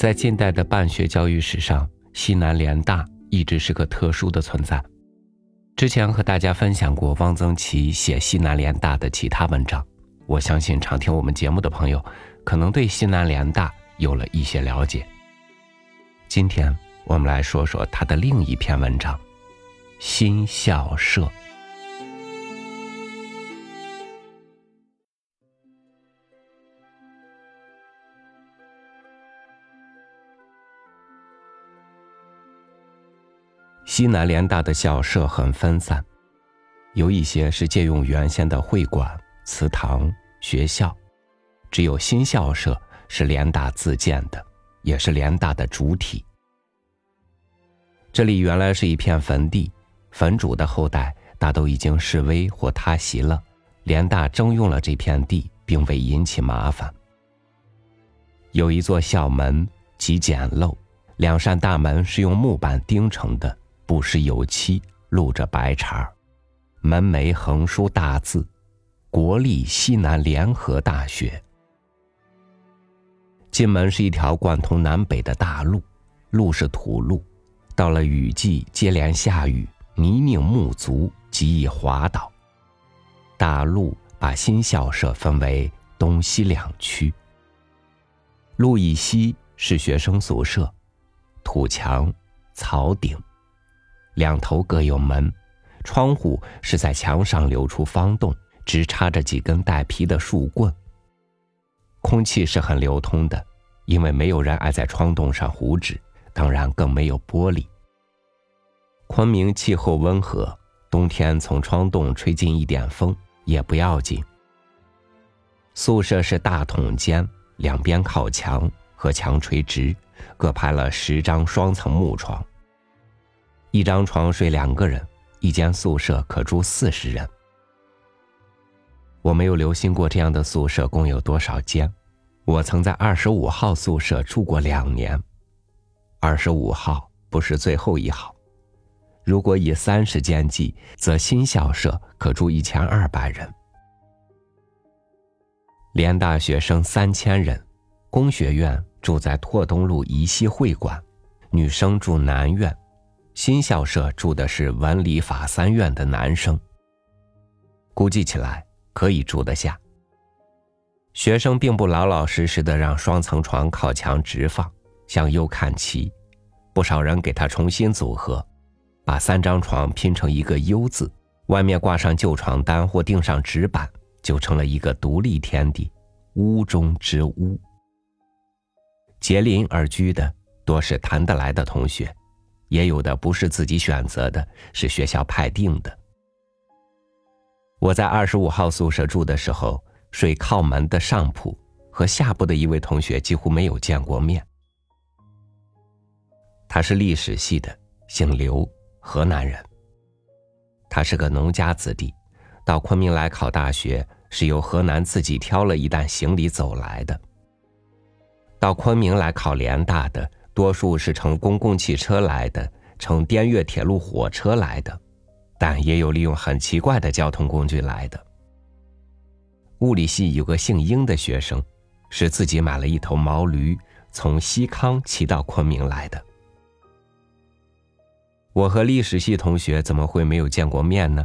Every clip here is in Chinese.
在近代的办学教育史上，西南联大一直是个特殊的存在。之前和大家分享过汪曾祺写西南联大的其他文章，我相信常听我们节目的朋友，可能对西南联大有了一些了解。今天我们来说说他的另一篇文章《新校舍》。西南联大的校舍很分散，有一些是借用原先的会馆、祠堂、学校，只有新校舍是联大自建的，也是联大的主体。这里原来是一片坟地，坟主的后代大都已经示威或塌席了，联大征用了这片地，并未引起麻烦。有一座校门，极简陋，两扇大门是用木板钉成的。不施有漆，露着白茬儿门楣横书大字：“国立西南联合大学。”进门是一条贯通南北的大路，路是土路，到了雨季接连下雨，泥泞木足，极易滑倒。大路把新校舍分为东西两区。路以西是学生宿舍，土墙，草顶。两头各有门，窗户是在墙上留出方洞，直插着几根带皮的树棍。空气是很流通的，因为没有人爱在窗洞上糊纸，当然更没有玻璃。昆明气候温和，冬天从窗洞吹进一点风也不要紧。宿舍是大筒间，两边靠墙，和墙垂直，各排了十张双层木床。一张床睡两个人，一间宿舍可住四十人。我没有留心过这样的宿舍共有多少间。我曾在二十五号宿舍住过两年，二十五号不是最后一号。如果以三十间计，则新校舍可住一千二百人。联大学生三千人，工学院住在拓东路宜西会馆，女生住南院。新校舍住的是文理法三院的男生，估计起来可以住得下。学生并不老老实实的让双层床靠墙直放，向右看齐，不少人给他重新组合，把三张床拼成一个 U 字，外面挂上旧床单或钉上纸板，就成了一个独立天地，屋中之屋。结邻而居的多是谈得来的同学。也有的不是自己选择的，是学校派定的。我在二十五号宿舍住的时候，睡靠门的上铺，和下铺的一位同学几乎没有见过面。他是历史系的，姓刘，河南人。他是个农家子弟，到昆明来考大学是由河南自己挑了一担行李走来的。到昆明来考联大的。多数是乘公共汽车来的，乘滇越铁路火车来的，但也有利用很奇怪的交通工具来的。物理系有个姓英的学生，是自己买了一头毛驴，从西康骑到昆明来的。我和历史系同学怎么会没有见过面呢？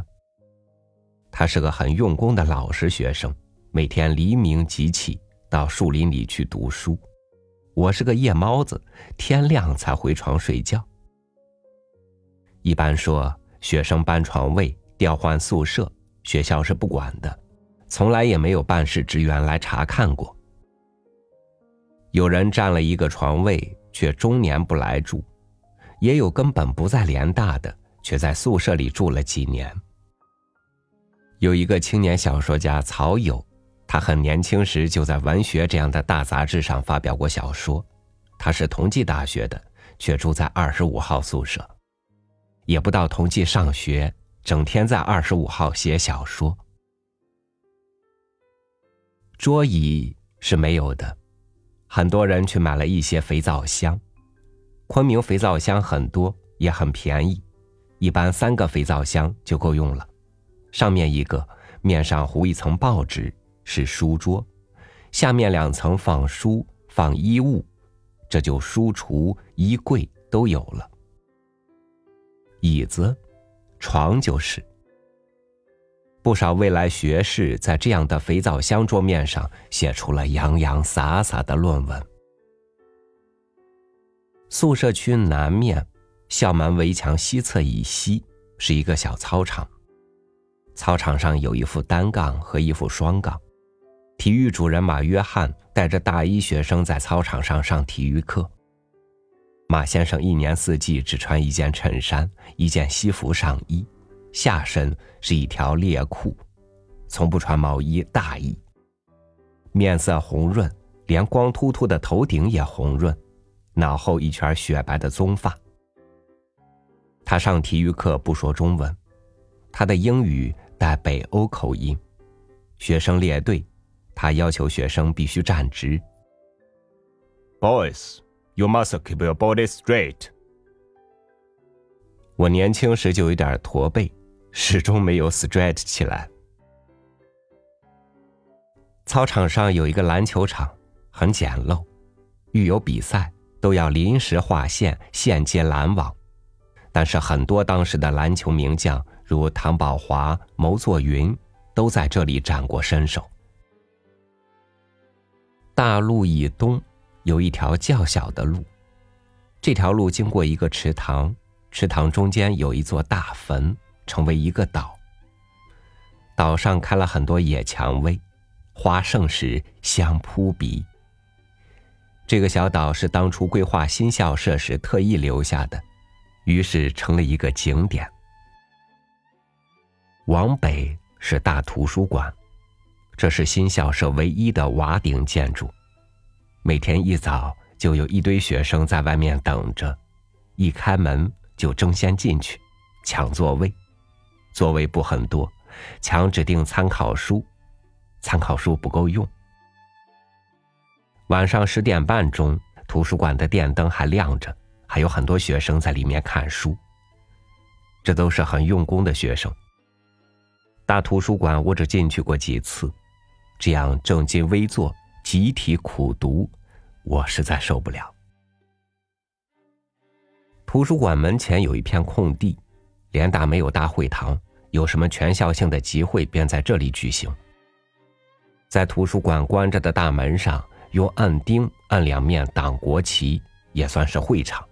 他是个很用功的老实学生，每天黎明即起，到树林里去读书。我是个夜猫子，天亮才回床睡觉。一般说，学生搬床位、调换宿舍，学校是不管的，从来也没有办事职员来查看过。有人占了一个床位，却终年不来住；也有根本不在联大的，却在宿舍里住了几年。有一个青年小说家曹友。他很年轻时就在《文学》这样的大杂志上发表过小说。他是同济大学的，却住在二十五号宿舍，也不到同济上学，整天在二十五号写小说。桌椅是没有的，很多人去买了一些肥皂箱。昆明肥皂箱很多，也很便宜，一般三个肥皂箱就够用了。上面一个，面上糊一层报纸。是书桌，下面两层放书放衣物，这就书橱、衣柜都有了。椅子、床就是。不少未来学士在这样的肥皂箱桌面上写出了洋洋洒洒的论文。宿舍区南面，校门围墙西侧以西是一个小操场。操场上有一副单杠和一副双杠。体育主任马约翰带着大一学生在操场上上体育课。马先生一年四季只穿一件衬衫、一件西服上衣。下身是一条猎裤，从不穿毛衣大衣。面色红润，连光秃秃的头顶也红润，脑后一圈雪白的棕发。他上体育课不说中文，他的英语带北欧口音。学生列队，他要求学生必须站直。Boys, you must keep your body straight。我年轻时就有点驼背。始终没有 straight 起来。操场上有一个篮球场，很简陋，遇有比赛都要临时划线，现接篮网。但是很多当时的篮球名将，如唐宝华、牟作云，都在这里展过身手。大路以东有一条较小的路，这条路经过一个池塘，池塘中间有一座大坟。成为一个岛，岛上开了很多野蔷薇，花盛时香扑鼻。这个小岛是当初规划新校舍时特意留下的，于是成了一个景点。往北是大图书馆，这是新校舍唯一的瓦顶建筑。每天一早就有一堆学生在外面等着，一开门就争先进去，抢座位。座位不很多，强指定参考书，参考书不够用。晚上十点半钟，图书馆的电灯还亮着，还有很多学生在里面看书。这都是很用功的学生。大图书馆我只进去过几次，这样正襟危坐、集体苦读，我实在受不了。图书馆门前有一片空地，联大没有大会堂。有什么全校性的集会，便在这里举行。在图书馆关着的大门上，用暗钉按两面党国旗，也算是会场。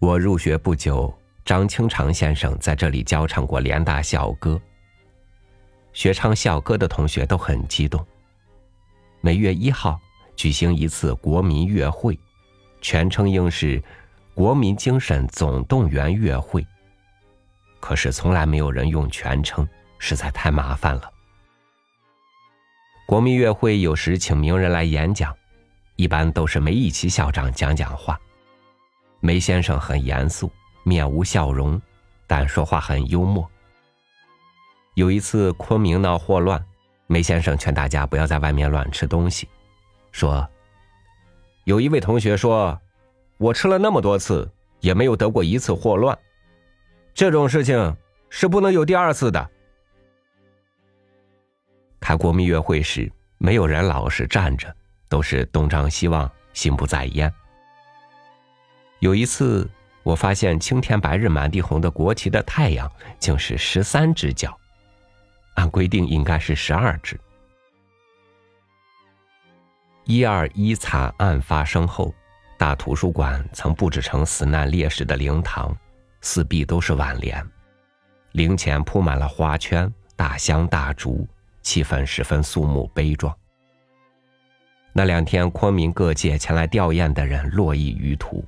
我入学不久，张清长先生在这里教唱过联大校歌。学唱校歌的同学都很激动。每月一号举行一次国民乐会，全称应是“国民精神总动员乐会”。可是从来没有人用全称，实在太麻烦了。国民乐会有时请名人来演讲，一般都是梅贻琦校长讲讲话。梅先生很严肃，面无笑容，但说话很幽默。有一次昆明闹霍乱，梅先生劝大家不要在外面乱吃东西，说：“有一位同学说，我吃了那么多次，也没有得过一次霍乱。”这种事情是不能有第二次的。开国民乐会时，没有人老是站着，都是东张西望，心不在焉。有一次，我发现青天白日满地红的国旗的太阳竟是十三只脚，按规定应该是十二只。一二一惨案发生后，大图书馆曾布置成死难烈士的灵堂。四壁都是挽联，灵前铺满了花圈、大香、大烛，气氛十分肃穆悲壮。那两天，昆明各界前来吊唁的人络绎于途。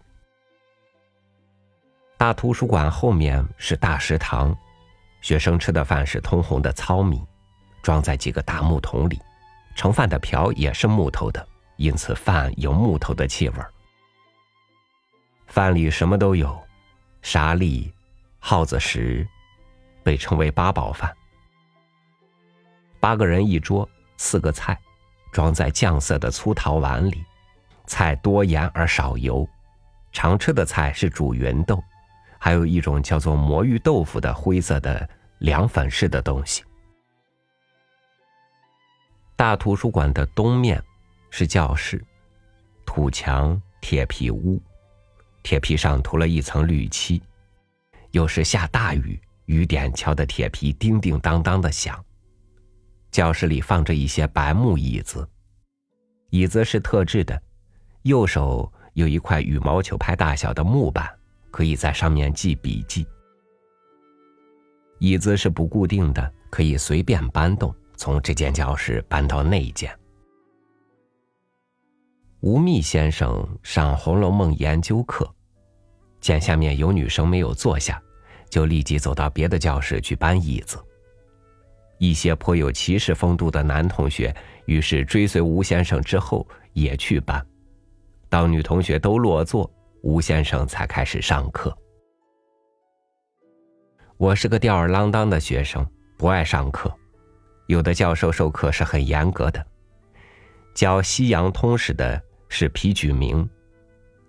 大图书馆后面是大食堂，学生吃的饭是通红的糙米，装在几个大木桶里，盛饭的瓢也是木头的，因此饭有木头的气味饭里什么都有。沙粒、耗子食，被称为八宝饭。八个人一桌，四个菜，装在酱色的粗陶碗里，菜多盐而少油。常吃的菜是煮芸豆，还有一种叫做魔芋豆腐的灰色的凉粉似的东西。大图书馆的东面是教室，土墙、铁皮屋，铁皮上涂了一层绿漆。有时下大雨，雨点敲的铁皮叮叮当当的响。教室里放着一些白木椅子，椅子是特制的，右手有一块羽毛球拍大小的木板，可以在上面记笔记。椅子是不固定的，可以随便搬动，从这间教室搬到那一间。吴宓先生上《红楼梦》研究课，见下面有女生没有坐下，就立即走到别的教室去搬椅子。一些颇有骑士风度的男同学，于是追随吴先生之后也去搬。当女同学都落座，吴先生才开始上课。我是个吊儿郎当的学生，不爱上课。有的教授授课是很严格的，教西洋通史的是皮举明，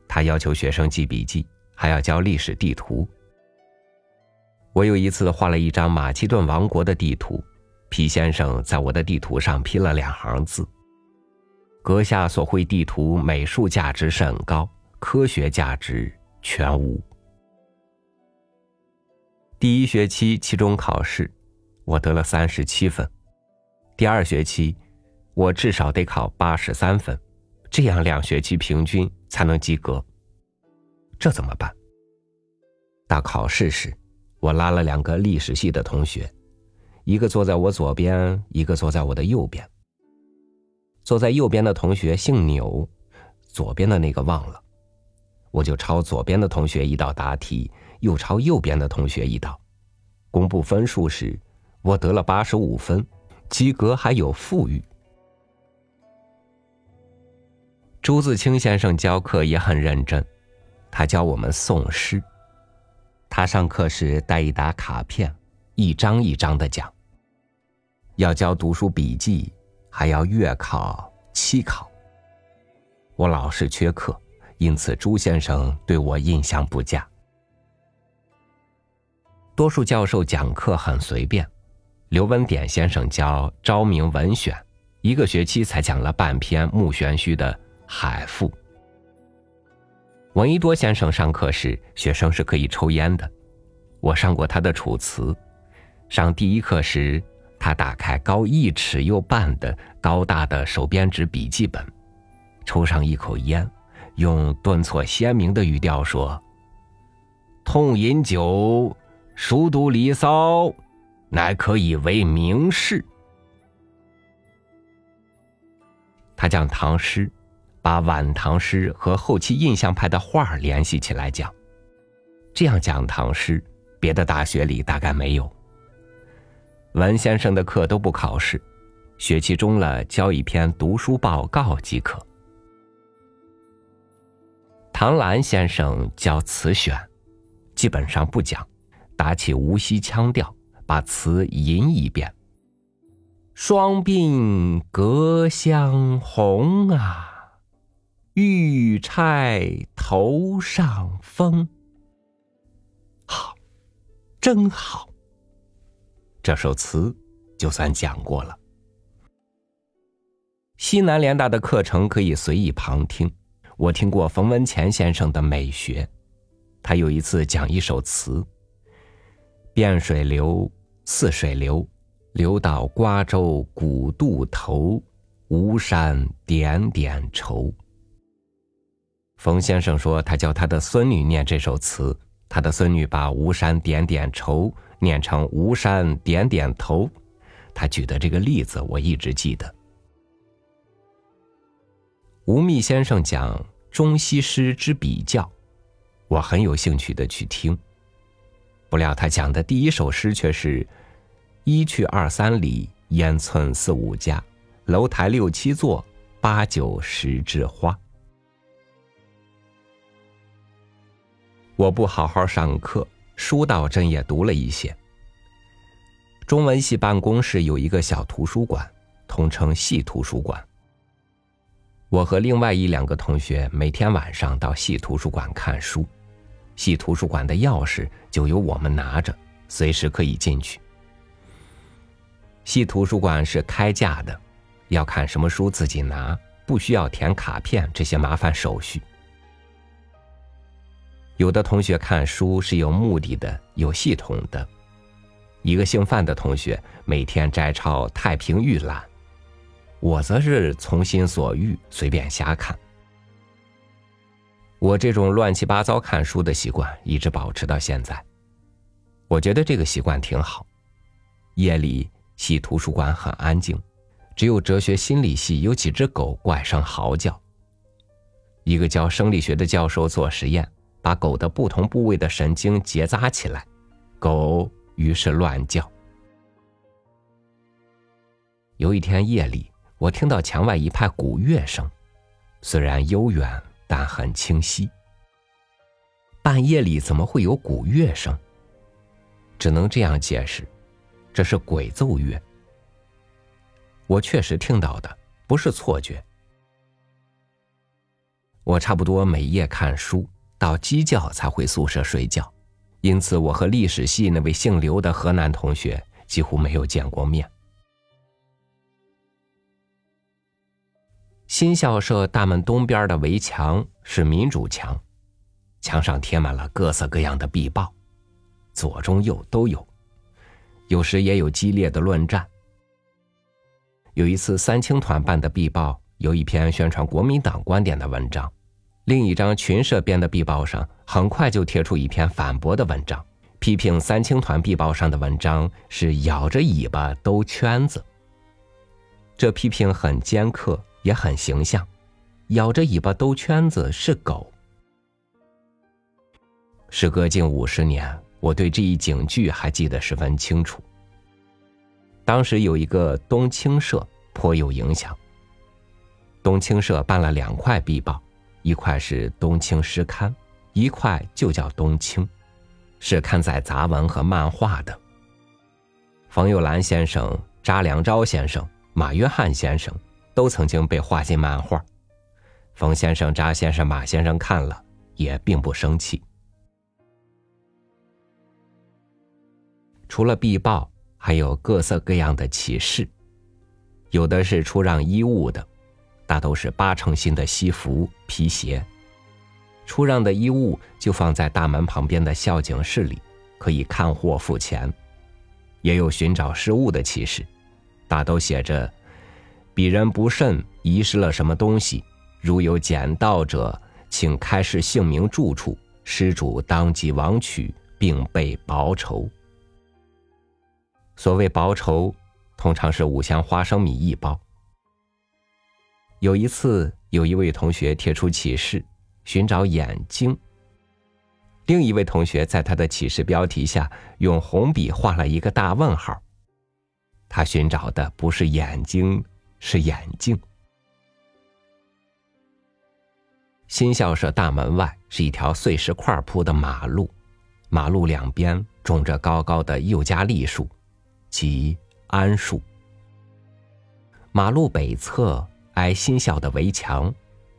他要求学生记笔记，还要教历史地图。我有一次画了一张马其顿王国的地图，皮先生在我的地图上批了两行字：“阁下所绘地图美术价值甚高，科学价值全无。”第一学期期中考试，我得了三十七分。第二学期，我至少得考八十三分，这样两学期平均才能及格。这怎么办？到考试时，我拉了两个历史系的同学，一个坐在我左边，一个坐在我的右边。坐在右边的同学姓钮，左边的那个忘了，我就抄左边的同学一道答题。又抄右边的同学一道，公布分数时，我得了八十五分，及格还有富裕。朱自清先生教课也很认真，他教我们诵诗。他上课时带一沓卡片，一张一张的讲。要交读书笔记，还要月考、期考。我老是缺课，因此朱先生对我印象不佳。多数教授讲课很随便，刘文典先生教《昭明文选》，一个学期才讲了半篇穆玄虚的《海赋》。闻一多先生上课时，学生是可以抽烟的。我上过他的《楚辞》，上第一课时，他打开高一尺又半的高大的手编纸笔记本，抽上一口烟，用顿挫鲜明的语调说：“痛饮酒。”熟读《离骚》，乃可以为名士。他讲唐诗，把晚唐诗和后期印象派的画联系起来讲。这样讲唐诗，别的大学里大概没有。文先生的课都不考试，学期中了交一篇读书报告即可。唐兰先生教词选，基本上不讲。打起无锡腔调，把词吟一遍。双鬓隔香红啊，玉钗头上风。好，真好。这首词就算讲过了。西南联大的课程可以随意旁听。我听过冯文乾先生的美学，他有一次讲一首词。汴水流，泗水流，流到瓜洲古渡头，吴山点点愁。冯先生说，他教他的孙女念这首词，他的孙女把吴山点点愁念成吴山点点头。他举的这个例子，我一直记得。吴宓先生讲中西诗之比较，我很有兴趣的去听。不料他讲的第一首诗却是“一去二三里，烟村四五家，楼台六七座，八九十枝花。”我不好好上课，书倒真也读了一些。中文系办公室有一个小图书馆，统称系图书馆。我和另外一两个同学每天晚上到系图书馆看书。系图书馆的钥匙就由我们拿着，随时可以进去。系图书馆是开架的，要看什么书自己拿，不需要填卡片这些麻烦手续。有的同学看书是有目的的、有系统的。一个姓范的同学每天摘抄《太平御览》，我则是从心所欲，随便瞎看。我这种乱七八糟看书的习惯一直保持到现在。我觉得这个习惯挺好。夜里系图书馆很安静，只有哲学心理系有几只狗怪声嚎叫。一个教生理学的教授做实验，把狗的不同部位的神经结扎起来，狗。于是乱叫。有一天夜里，我听到墙外一派鼓乐声，虽然悠远，但很清晰。半夜里怎么会有鼓乐声？只能这样解释，这是鬼奏乐。我确实听到的，不是错觉。我差不多每夜看书到鸡叫才回宿舍睡觉。因此，我和历史系那位姓刘的河南同学几乎没有见过面。新校舍大门东边的围墙是民主墙，墙上贴满了各色各样的壁报，左中右都有，有时也有激烈的论战。有一次，三青团办的壁报有一篇宣传国民党观点的文章。另一张群社编的壁报上，很快就贴出一篇反驳的文章，批评三青团壁报上的文章是咬着尾巴兜圈子。这批评很尖刻，也很形象。咬着尾巴兜圈子是狗。时隔近五十年，我对这一警句还记得十分清楚。当时有一个冬青社颇有影响。冬青社办了两块壁报。一块是《冬青诗刊》，一块就叫《冬青》，是刊载杂文和漫画的。冯友兰先生、查良钊先生、马约翰先生都曾经被画进漫画。冯先生、查先生、马先生看了也并不生气。除了壁报，还有各色各样的启事，有的是出让衣物的。大都是八成新的西服、皮鞋，出让的衣物就放在大门旁边的校警室里，可以看货付钱。也有寻找失物的启事，大都写着：“鄙人不慎遗失了什么东西，如有捡到者，请开示姓名、住处，失主当即往取，并备薄酬。”所谓薄酬，通常是五香花生米一包。有一次，有一位同学贴出启事，寻找眼睛。另一位同学在他的启事标题下用红笔画了一个大问号。他寻找的不是眼睛，是眼镜。新校舍大门外是一条碎石块铺的马路，马路两边种着高高的又加利树，即桉树。马路北侧。挨新校的围墙，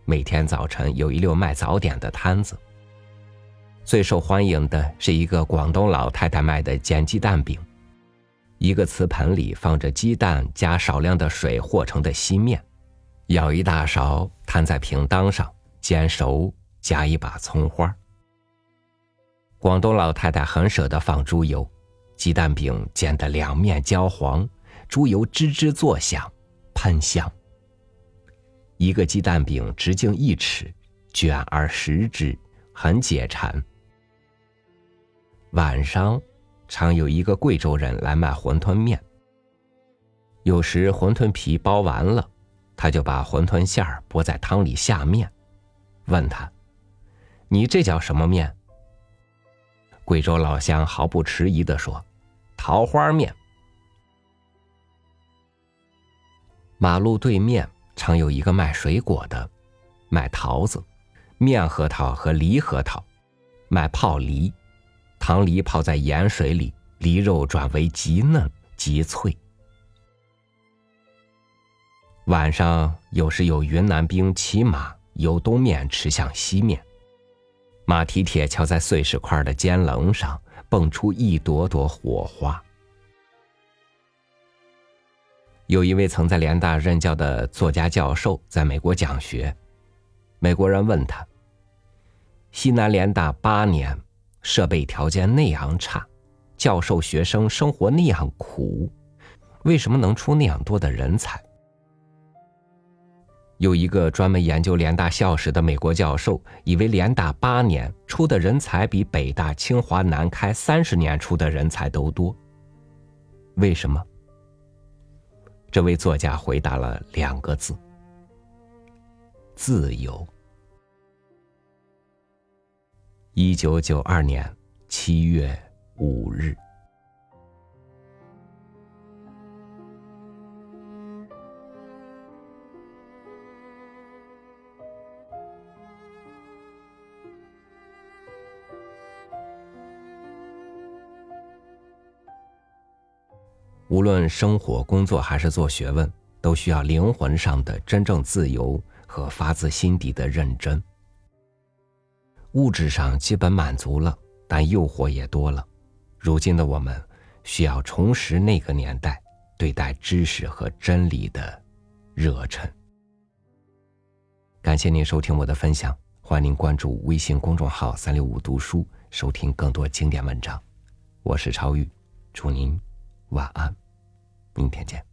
每天早晨有一溜卖早点的摊子。最受欢迎的是一个广东老太太卖的煎鸡蛋饼，一个瓷盆里放着鸡蛋加少量的水和成的稀面，舀一大勺摊在平当上煎熟，加一把葱花。广东老太太很舍得放猪油，鸡蛋饼煎得两面焦黄，猪油吱吱作响，喷香。一个鸡蛋饼直径一尺，卷而食之，很解馋。晚上，常有一个贵州人来卖馄饨面。有时馄饨皮包完了，他就把馄饨馅儿拨在汤里下面，问他：“你这叫什么面？”贵州老乡毫不迟疑的说：“桃花面。”马路对面。常有一个卖水果的，卖桃子、面核桃和梨核桃，卖泡梨，糖梨泡在盐水里，梨肉转为极嫩极脆。晚上有时有云南兵骑马由东面驰向西面，马蹄铁敲在碎石块的尖棱上，蹦出一朵朵火花。有一位曾在联大任教的作家教授在美国讲学，美国人问他：“西南联大八年，设备条件那样差，教授学生生活那样苦，为什么能出那样多的人才？”有一个专门研究联大校史的美国教授，以为联大八年出的人才比北大、清华、南开三十年出的人才都多。为什么？这位作家回答了两个字：自由。一九九二年七月五日。无论生活、工作还是做学问，都需要灵魂上的真正自由和发自心底的认真。物质上基本满足了，但诱惑也多了。如今的我们，需要重拾那个年代对待知识和真理的热忱。感谢您收听我的分享，欢迎您关注微信公众号“三六五读书”，收听更多经典文章。我是超玉，祝您晚安。明天见。